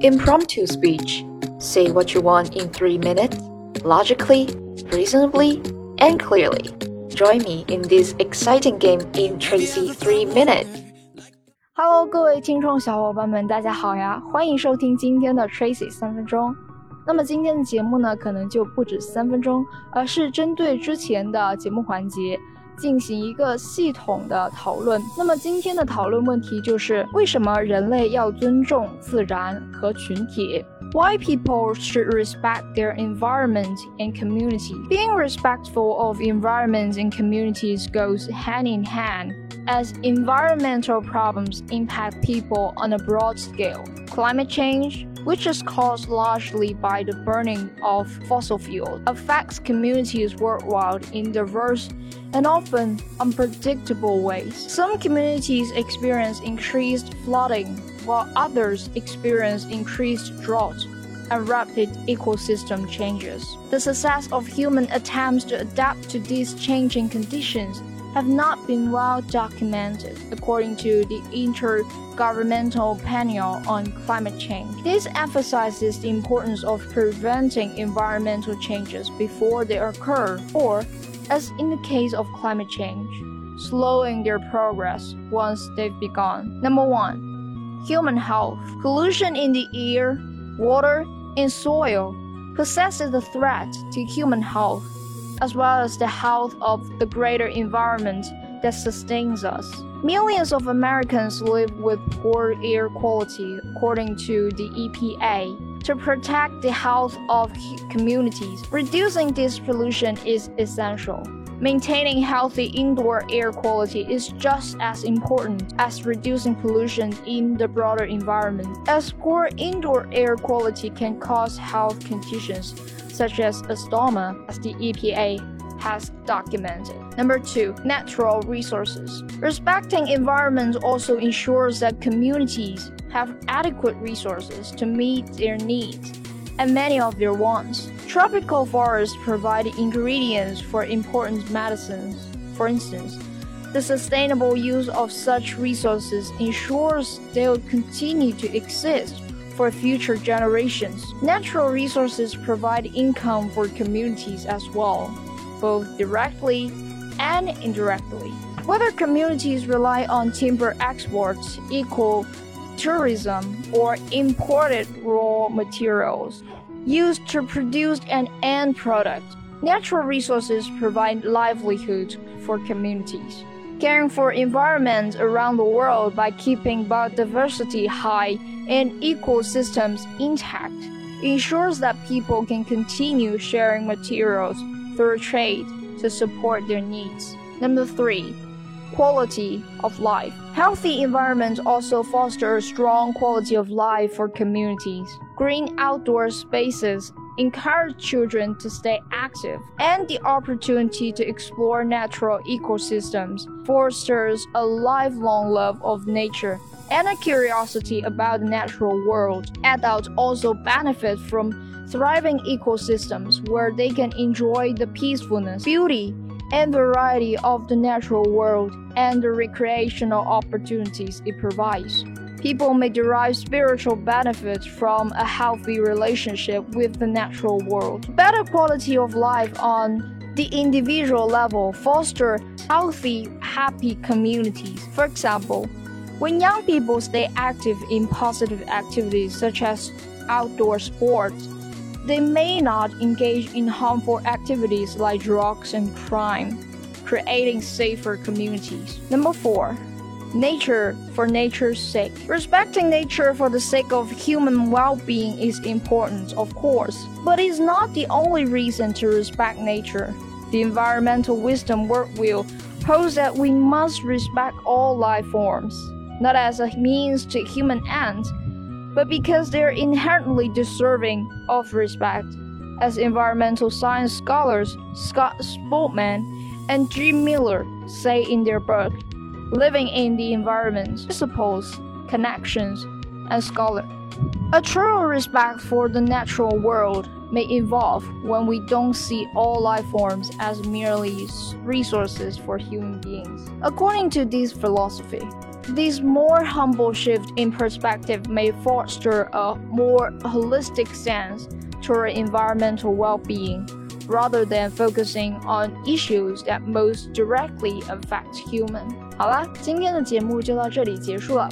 Impromptu speech. Say what you want in three minutes, logically, reasonably, and clearly. Join me in this exciting game in Tracy 3 Minutes. Hello，各位听众小伙伴们，大家好呀！欢迎收听今天的 Tracy 三分钟。那么今天的节目呢，可能就不止三分钟，而是针对之前的节目环节。 进行一个系统的讨论。那么今天的讨论问题就是：为什么人类要尊重自然和群体？Why people should respect their environment and community? Being respectful of environments and communities goes hand in hand as environmental problems impact people on a broad scale. Climate change, which is caused largely by the burning of fossil fuels, affects communities worldwide in diverse and often unpredictable ways. Some communities experience increased flooding, while others experience increased drought and rapid ecosystem changes. The success of human attempts to adapt to these changing conditions have not been well documented, according to the Intergovernmental Panel on Climate Change. This emphasizes the importance of preventing environmental changes before they occur, or, as in the case of climate change, slowing their progress once they've begun. Number one, human health. Pollution in the air, water, and soil possesses a threat to human health as well as the health of the greater environment that sustains us. Millions of Americans live with poor air quality, according to the EPA. To protect the health of communities, reducing this pollution is essential. Maintaining healthy indoor air quality is just as important as reducing pollution in the broader environment, as poor indoor air quality can cause health conditions such as asthma, as the EPA has documented. Number two, natural resources. Respecting environment also ensures that communities have adequate resources to meet their needs and many of their wants. Tropical forests provide ingredients for important medicines. For instance, the sustainable use of such resources ensures they'll continue to exist for future generations. Natural resources provide income for communities as well, both directly and indirectly. Whether communities rely on timber exports, eco tourism, or imported raw materials used to produce an end product, natural resources provide livelihood for communities. Caring for environment around the world by keeping biodiversity high and ecosystems intact ensures that people can continue sharing materials through trade to support their needs. Number three, quality of life. Healthy environments also foster a strong quality of life for communities. Green outdoor spaces encourage children to stay active, and the opportunity to explore natural ecosystems fosters a lifelong love of nature and a curiosity about the natural world. Adults also benefit from thriving ecosystems where they can enjoy the peacefulness, beauty, and variety of the natural world and the recreational opportunities it provides. People may derive spiritual benefits from a healthy relationship with the natural world. Better quality of life on the individual level foster healthy, happy communities. For example, when young people stay active in positive activities such as outdoor sports, they may not engage in harmful activities like drugs and crime, creating safer communities. Number four, nature for nature's sake. Respecting nature for the sake of human well being is important, of course, but it's not the only reason to respect nature. The environmental wisdom worldview holds that we must respect all life forms, not as a means to human ends but because they're inherently deserving of respect. As environmental science scholars Scott Spoolman and Jim Miller say in their book, Living in the Environment Principles, Connections, and Scholar. A true respect for the natural world may evolve when we don't see all life forms as merely resources for human beings. According to this philosophy, This more humble shift in perspective may foster a more holistic sense toward environmental well being rather than focusing on issues that most directly affect human. 好啦，今天的节目就到这里结束了。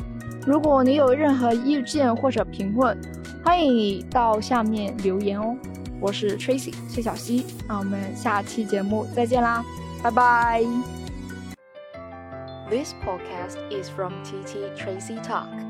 如果你有任何意见或者评论，欢迎你到下面留言哦。我是 Tracy 崔小溪，那我们下期节目再见啦，拜拜。This podcast is from TT Tracy Talk.